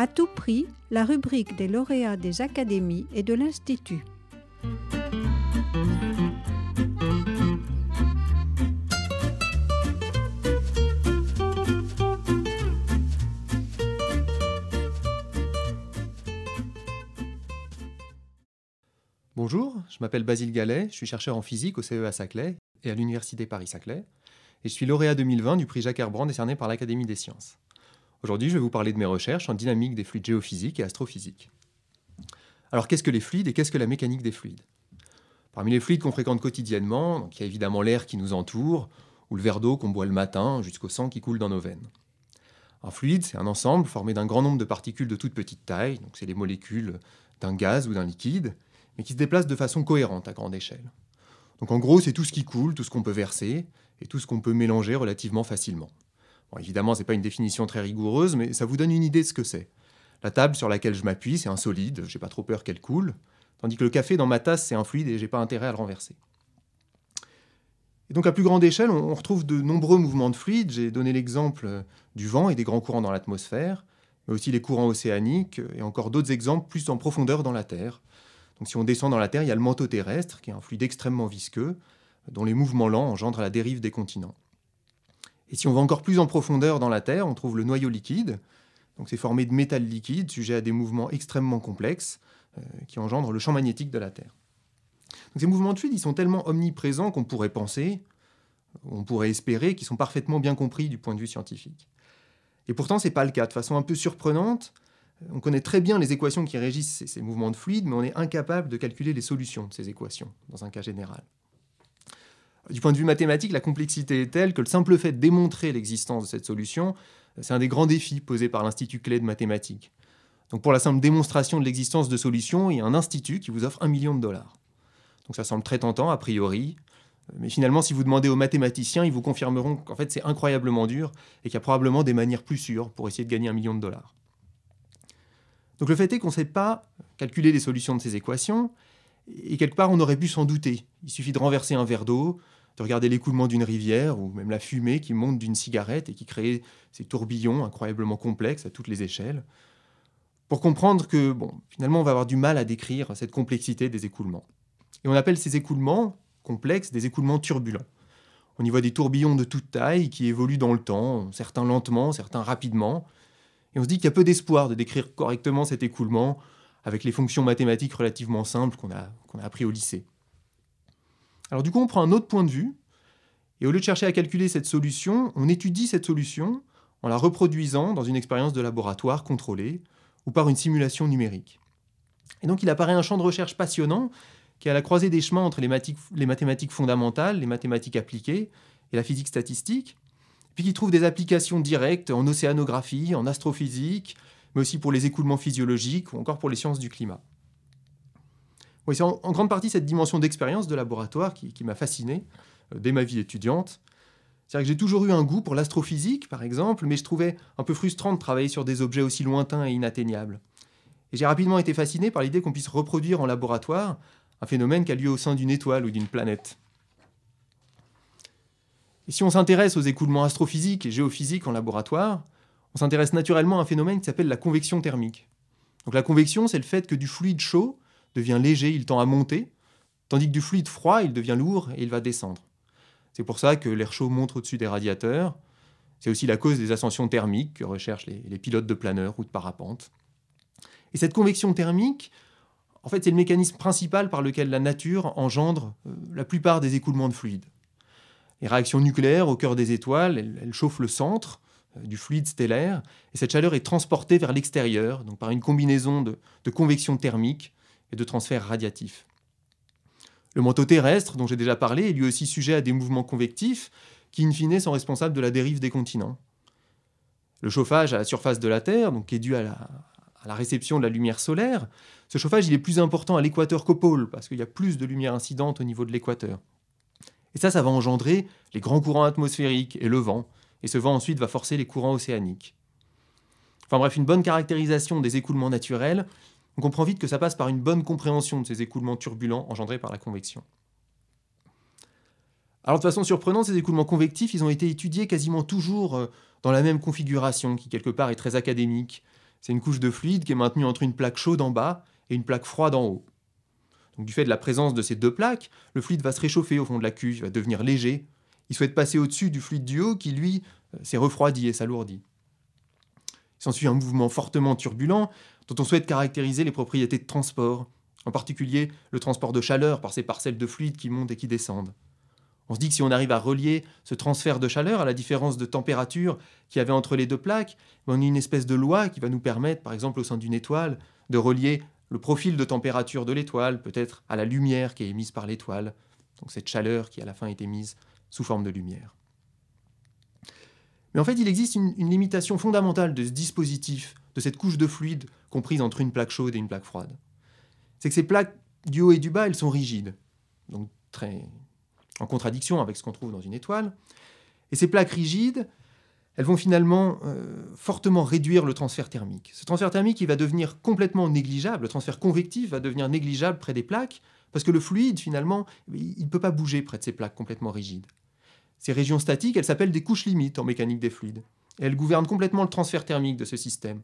À tout prix, la rubrique des lauréats des académies et de l'Institut. Bonjour, je m'appelle Basile Gallet, je suis chercheur en physique au CEA Saclay et à l'Université Paris-Saclay, et je suis lauréat 2020 du prix Jacques Herbrand décerné par l'Académie des sciences. Aujourd'hui, je vais vous parler de mes recherches en dynamique des fluides géophysiques et astrophysiques. Alors, qu'est-ce que les fluides et qu'est-ce que la mécanique des fluides? Parmi les fluides qu'on fréquente quotidiennement, il y a évidemment l'air qui nous entoure, ou le verre d'eau qu'on boit le matin jusqu'au sang qui coule dans nos veines. Un fluide, c'est un ensemble formé d'un grand nombre de particules de toute petite taille, donc c'est les molécules d'un gaz ou d'un liquide, mais qui se déplacent de façon cohérente à grande échelle. Donc en gros, c'est tout ce qui coule, tout ce qu'on peut verser, et tout ce qu'on peut mélanger relativement facilement. Évidemment, ce n'est pas une définition très rigoureuse, mais ça vous donne une idée de ce que c'est. La table sur laquelle je m'appuie, c'est un solide, j'ai pas trop peur qu'elle coule, tandis que le café dans ma tasse, c'est un fluide et j'ai pas intérêt à le renverser. Et donc à plus grande échelle, on retrouve de nombreux mouvements de fluides. J'ai donné l'exemple du vent et des grands courants dans l'atmosphère, mais aussi les courants océaniques et encore d'autres exemples plus en profondeur dans la Terre. Donc si on descend dans la Terre, il y a le manteau terrestre, qui est un fluide extrêmement visqueux, dont les mouvements lents engendrent la dérive des continents. Et si on va encore plus en profondeur dans la Terre, on trouve le noyau liquide. Donc c'est formé de métal liquide, sujet à des mouvements extrêmement complexes, euh, qui engendrent le champ magnétique de la Terre. Ces mouvements de fluide, sont tellement omniprésents qu'on pourrait penser, on pourrait espérer qu'ils sont parfaitement bien compris du point de vue scientifique. Et pourtant, ce n'est pas le cas. De façon un peu surprenante, on connaît très bien les équations qui régissent ces, mouvements de fluide, mais on est incapable de calculer les solutions de ces équations, dans un cas général. Du point de vue mathématique, la complexité est telle que le simple fait de démontrer l'existence de cette solution, c'est un des grands défis posés par l'Institut Clé de mathématiques. Donc pour la simple démonstration de l'existence de solutions, il y a un institut qui vous offre un million de dollars. Donc ça semble très tentant a priori, mais finalement si vous demandez aux mathématiciens, ils vous confirmeront qu'en fait c'est incroyablement dur et qu'il y a probablement des manières plus sûres pour essayer de gagner un million de dollars. Donc le fait est qu'on ne sait pas calculer les solutions de ces équations, et quelque part on aurait pu s'en douter. Il suffit de renverser un verre d'eau, de regarder l'écoulement d'une rivière, ou même la fumée qui monte d'une cigarette et qui crée ces tourbillons incroyablement complexes à toutes les échelles, pour comprendre que, bon, finalement on va avoir du mal à décrire cette complexité des écoulements. Et on appelle ces écoulements complexes des écoulements turbulents. On y voit des tourbillons de toute taille qui évoluent dans le temps, certains lentement, certains rapidement, et on se dit qu'il y a peu d'espoir de décrire correctement cet écoulement avec les fonctions mathématiques relativement simples qu'on a, qu'on a appris au lycée. Alors du coup, on prend un autre point de vue, et au lieu de chercher à calculer cette solution, on étudie cette solution en la reproduisant dans une expérience de laboratoire contrôlée ou par une simulation numérique. Et donc il apparaît un champ de recherche passionnant qui est à la croisée des chemins entre les, les mathématiques fondamentales, les mathématiques appliquées et la physique statistique, puis qui trouve des applications directes en océanographie, en astrophysique, mais aussi pour les écoulements physiologiques ou encore pour les sciences du climat. C'est en, grande partie cette dimension d'expérience de laboratoire qui, m'a fasciné euh, dès ma vie étudiante. C'est-à-dire que j'ai toujours eu un goût pour l'astrophysique, par exemple, mais je trouvais un peu frustrant de travailler sur des objets aussi lointains et inatteignables. Et j'ai rapidement été fasciné par l'idée qu'on puisse reproduire en laboratoire un phénomène qui a lieu au sein d'une étoile ou d'une planète. Et si on s'intéresse aux écoulements astrophysiques et géophysiques en laboratoire, on s'intéresse naturellement à un phénomène qui s'appelle la convection thermique. Donc la convection, c'est le fait que du fluide chaud devient léger, il tend à monter, tandis que du fluide froid, il devient lourd et il va descendre. C'est pour ça que l'air chaud monte au-dessus des radiateurs. C'est aussi la cause des ascensions thermiques que recherchent les, pilotes de planeurs ou de parapente. Et cette convection thermique, en fait, c'est le mécanisme principal par lequel la nature engendre euh, la plupart des écoulements de fluide. Les réactions nucléaires au cœur des étoiles, elles, chauffent le centre euh, du fluide stellaire, et cette chaleur est transportée vers l'extérieur, donc par une combinaison de, convection thermique et de transfert radiatif. Le manteau terrestre, dont j'ai déjà parlé, est lui aussi sujet à des mouvements convectifs qui, in fine, sont responsables de la dérive des continents. Le chauffage à la surface de la Terre, donc, qui est dû à la, à la réception de la lumière solaire, ce chauffage il est plus important à l'équateur qu'au pôle, parce qu'il y a plus de lumière incidente au niveau de l'équateur. Et ça, ça va engendrer les grands courants atmosphériques et le vent, et ce vent ensuite va forcer les courants océaniques. Enfin bref, une bonne caractérisation des écoulements naturels, on comprend vite que ça passe par une bonne compréhension de ces écoulements turbulents engendrés par la convection. Alors de façon surprenante, ces écoulements convectifs, ils ont été étudiés quasiment toujours euh, dans la même configuration, qui quelque part est très académique, C'est une couche de fluide qui est maintenue entre une plaque chaude en bas et une plaque froide en haut. Donc, du fait de la présence de ces deux plaques, le fluide va se réchauffer au fond de la cuve, il va devenir léger. Il souhaite passer au-dessus du fluide du haut qui, lui, euh, s'est refroidi et s'alourdit. Il s'ensuit un mouvement fortement turbulent dont on souhaite caractériser les propriétés de transport, en particulier le transport de chaleur par ces parcelles de fluide qui montent et qui descendent. On se dit que si on arrive à relier ce transfert de chaleur à la différence de température qu'il y avait entre les deux plaques, on a une espèce de loi qui va nous permettre, par exemple au sein d'une étoile, de relier le profil de température de l'étoile peut-être à la lumière qui est émise par l'étoile, donc cette chaleur qui à la fin est émise sous forme de lumière. Mais en fait, il existe une, une limitation fondamentale de ce dispositif, de cette couche de fluide comprise entre une plaque chaude et une plaque froide. C'est que ces plaques du haut et du bas, elles sont rigides, donc très en contradiction avec ce qu'on trouve dans une étoile. Et ces plaques rigides, elles vont finalement euh, fortement réduire le transfert thermique. Ce transfert thermique, il va devenir complètement négligeable, le transfert convectif va devenir négligeable près des plaques, parce que le fluide, finalement, il ne peut pas bouger près de ces plaques complètement rigides. Ces régions statiques, elles s'appellent des couches limites en mécanique des fluides. Elles gouvernent complètement le transfert thermique de ce système,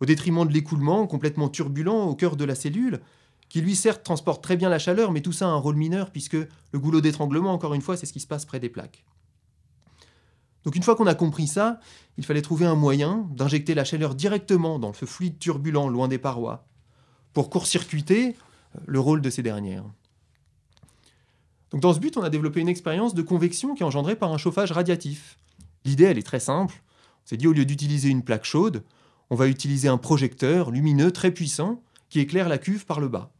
au détriment de l'écoulement complètement turbulent au cœur de la cellule, qui lui certes transporte très bien la chaleur, mais tout ça a un rôle mineur puisque le goulot d'étranglement, encore une fois, c'est ce qui se passe près des plaques. Donc une fois qu'on a compris ça, il fallait trouver un moyen d'injecter la chaleur directement dans ce fluide turbulent loin des parois, pour court-circuiter euh, le rôle de ces dernières. Donc dans ce but, on a développé une expérience de convection qui est engendrée par un chauffage radiatif. L'idée, elle est très simple. On s'est dit, au lieu d'utiliser une plaque chaude, on va utiliser un projecteur lumineux très puissant qui éclaire la cuve par le bas.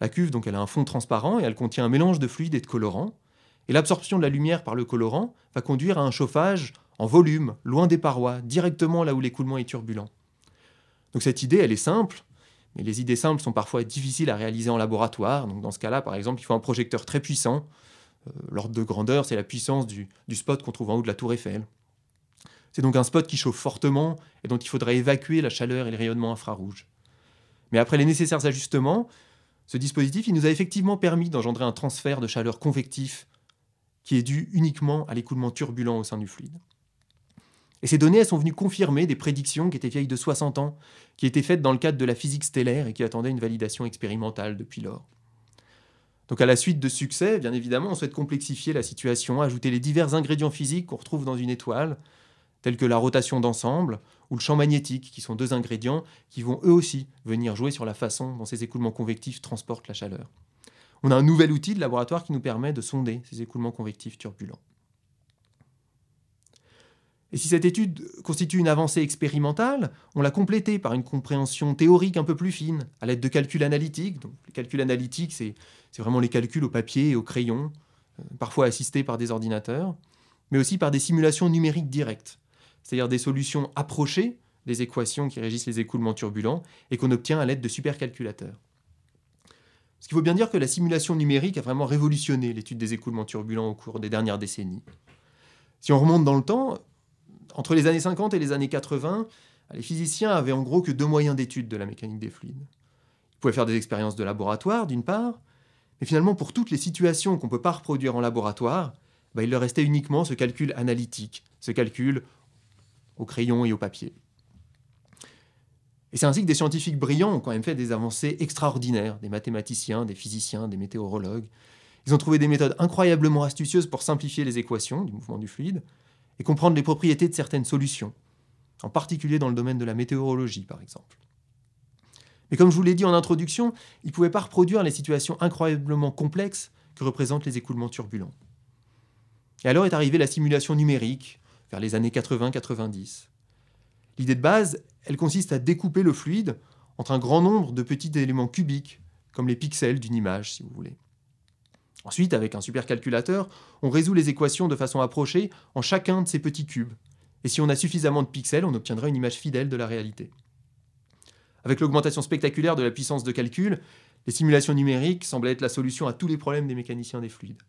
La cuve, donc, elle a un fond transparent et elle contient un mélange de fluide et de colorant. Et l'absorption de la lumière par le colorant va conduire à un chauffage en volume, loin des parois, directement là où l'écoulement est turbulent. Donc cette idée, elle est simple, mais les idées simples sont parfois difficiles à réaliser en laboratoire. Dans ce cas-là, par exemple, il faut un projecteur très puissant. Euh, l'ordre de grandeur, c'est la puissance du spot qu'on trouve en haut de la tour Eiffel. C'est donc un spot qui chauffe fortement et dont il faudrait évacuer la chaleur et le rayonnement infrarouge. Mais après les nécessaires ajustements, ce dispositif il nous a effectivement permis d'engendrer un transfert de chaleur convectif qui est dû uniquement à l'écoulement turbulent au sein du fluide. Et ces données sont venues confirmer des prédictions qui étaient vieilles de 60 ans, qui étaient faites dans le cadre de la physique stellaire et qui attendaient une validation expérimentale depuis lors. Donc à la suite de succès, bien évidemment, on souhaite complexifier la situation, ajouter les divers ingrédients physiques qu'on retrouve dans une étoile, tels que la rotation d'ensemble ou le champ magnétique, qui sont deux ingrédients qui vont eux aussi venir jouer sur la façon dont ces écoulements convectifs transportent la chaleur. On a un nouvel outil de laboratoire qui nous permet de sonder ces écoulements convectifs turbulents. Et si cette étude constitue une avancée expérimentale, on l'a complétée par une compréhension théorique un peu plus fine, à l'aide de calculs analytiques. Donc, les calculs analytiques, c'est vraiment les calculs au papier et au crayon, euh, parfois assistés par des ordinateurs, mais aussi par des simulations numériques directes c'est-à-dire des solutions approchées des équations qui régissent les écoulements turbulents et qu'on obtient à l'aide de supercalculateurs. Ce qu'il faut bien dire que la simulation numérique a vraiment révolutionné l'étude des écoulements turbulents au cours des dernières décennies. Si on remonte dans le temps, entre les années 50 et les années 80, les physiciens avaient en gros que deux moyens d'étude de la mécanique des fluides. Ils pouvaient faire des expériences de laboratoire, d'une part, mais finalement, pour toutes les situations qu'on ne peut pas reproduire en laboratoire, bah, il leur restait uniquement ce calcul analytique, ce calcul au crayon et au papier. Et c'est ainsi que des scientifiques brillants ont quand même fait des avancées extraordinaires, des mathématiciens, des physiciens, des météorologues. Ils ont trouvé des méthodes incroyablement astucieuses pour simplifier les équations du mouvement du fluide et comprendre les propriétés de certaines solutions, en particulier dans le domaine de la météorologie par exemple. Mais comme je vous l'ai dit en introduction, ils ne pouvaient pas reproduire les situations incroyablement complexes que représentent les écoulements turbulents. Et alors est arrivée la simulation numérique, vers les années 80-90. L'idée de base, elle consiste à découper le fluide entre un grand nombre de petits éléments cubiques, comme les pixels d'une image, si vous voulez. Ensuite, avec un supercalculateur, on résout les équations de façon approchée en chacun de ces petits cubes. Et si on a suffisamment de pixels, on obtiendra une image fidèle de la réalité. Avec l'augmentation spectaculaire de la puissance de calcul, les simulations numériques semblaient être la solution à tous les problèmes des mécaniciens des fluides.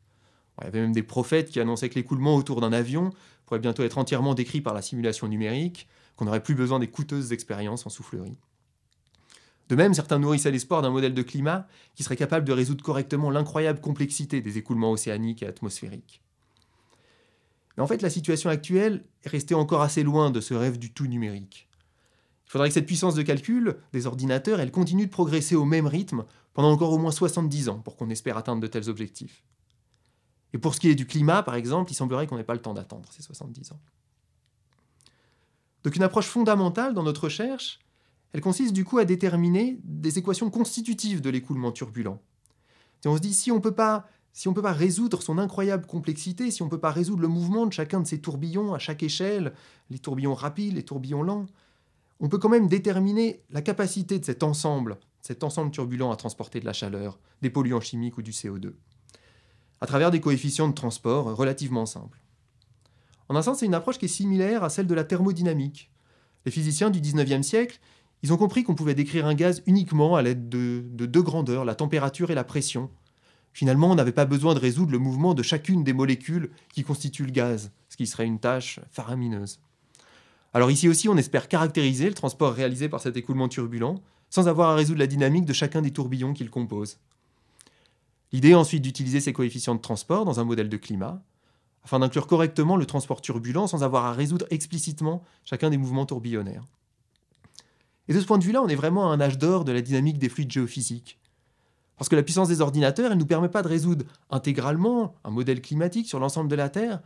Il y avait même des prophètes qui annonçaient que l'écoulement autour d'un avion pourrait bientôt être entièrement décrit par la simulation numérique, qu'on n'aurait plus besoin des coûteuses expériences en soufflerie. De même, certains nourrissaient l'espoir d'un modèle de climat qui serait capable de résoudre correctement l'incroyable complexité des écoulements océaniques et atmosphériques. Mais en fait, la situation actuelle est restée encore assez loin de ce rêve du tout numérique. Il faudrait que cette puissance de calcul des ordinateurs, elle continue de progresser au même rythme pendant encore au moins 70 ans pour qu'on espère atteindre de tels objectifs. Et pour ce qui est du climat, par exemple, il semblerait qu'on n'ait pas le temps d'attendre ces 70 ans. Donc une approche fondamentale dans notre recherche, elle consiste du coup à déterminer des équations constitutives de l'écoulement turbulent. On se dit, si on ne peut pas si on ne peut pas résoudre son incroyable complexité, si on ne peut pas résoudre le mouvement de chacun de ces tourbillons à chaque échelle, les tourbillons rapides, les tourbillons lents, on peut quand même déterminer la capacité de cet ensemble, cet ensemble turbulent à transporter de la chaleur, des polluants chimiques ou du CO2, à travers des coefficients de transport relativement simples. En un sens, c'est une approche qui est similaire à celle de la thermodynamique. Les physiciens du 19e siècle, ils ont compris qu'on pouvait décrire un gaz uniquement à l'aide de, de deux grandeurs, la température et la pression, Finalement, on n'avait pas besoin de résoudre le mouvement de chacune des molécules qui constituent le gaz, ce qui serait une tâche faramineuse. Alors ici aussi, on espère caractériser le transport réalisé par cet écoulement turbulent, sans avoir à résoudre la dynamique de chacun des tourbillons qu'il compose. L'idée est ensuite d'utiliser ces coefficients de transport dans un modèle de climat, afin d'inclure correctement le transport turbulent sans avoir à résoudre explicitement chacun des mouvements tourbillonnaires. Et de ce point de vue-là, on est vraiment à un âge d'or de la dynamique des fluides géophysiques, parce que la puissance des ordinateurs, elle ne nous permet pas de résoudre intégralement un modèle climatique sur l'ensemble de la Terre,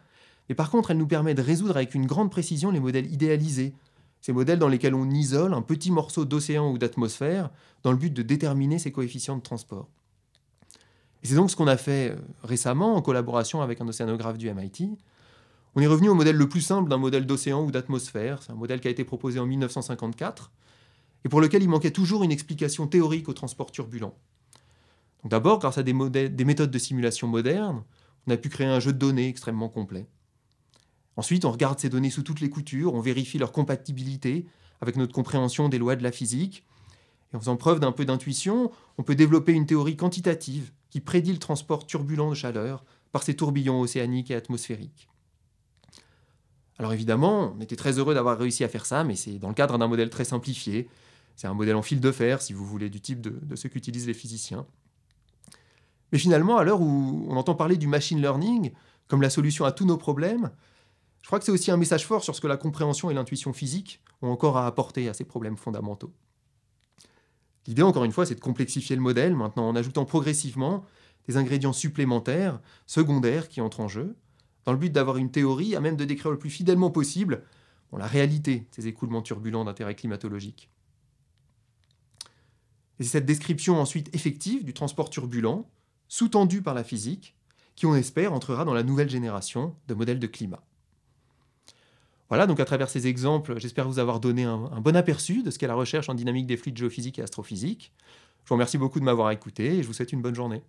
mais par contre, elle nous permet de résoudre avec une grande précision les modèles idéalisés, ces modèles dans lesquels on isole un petit morceau d'océan ou d'atmosphère dans le but de déterminer ses coefficients de transport. C'est donc ce qu'on a fait euh, récemment en collaboration avec un océanographe du MIT. On est revenu au modèle le plus simple d'un modèle d'océan ou d'atmosphère. C'est un modèle qui a été proposé en 1954 et pour lequel il manquait toujours une explication théorique au transport turbulent. D'abord, grâce à des méthodes de simulation modernes, on a pu créer un jeu de données extrêmement complet. Ensuite, on regarde ces données sous toutes les coutures, on vérifie leur compatibilité avec notre compréhension des lois de la physique. Et en faisant preuve d'un peu d'intuition, on peut développer une théorie quantitative qui prédit le transport turbulent de chaleur par ces tourbillons océaniques et atmosphériques. Alors évidemment, on était très heureux d'avoir réussi à faire ça, mais c'est dans le cadre d'un modèle très simplifié. C'est un modèle en fil de fer, si vous voulez, du type de, de ceux qu'utilisent les physiciens. Mais finalement, à l'heure où on entend parler du machine learning comme la solution à tous nos problèmes, je crois que c'est aussi un message fort sur ce que la compréhension et l'intuition physique ont encore à apporter à ces problèmes fondamentaux. L'idée, encore une fois, c'est de complexifier le modèle maintenant en ajoutant progressivement des ingrédients supplémentaires, secondaires, qui entrent en jeu, dans le but d'avoir une théorie à même de décrire le plus fidèlement possible la réalité de ces écoulements turbulents d'intérêt climatologique. Et c'est cette description ensuite effective du transport turbulent sous-tendu par la physique, qui on espère entrera dans la nouvelle génération de modèles de climat. Voilà, donc à travers ces exemples, j'espère vous avoir donné un, bon aperçu de ce qu'est la recherche en dynamique des fluides géophysiques et astrophysiques. Je vous remercie beaucoup de m'avoir écouté et je vous souhaite une bonne journée.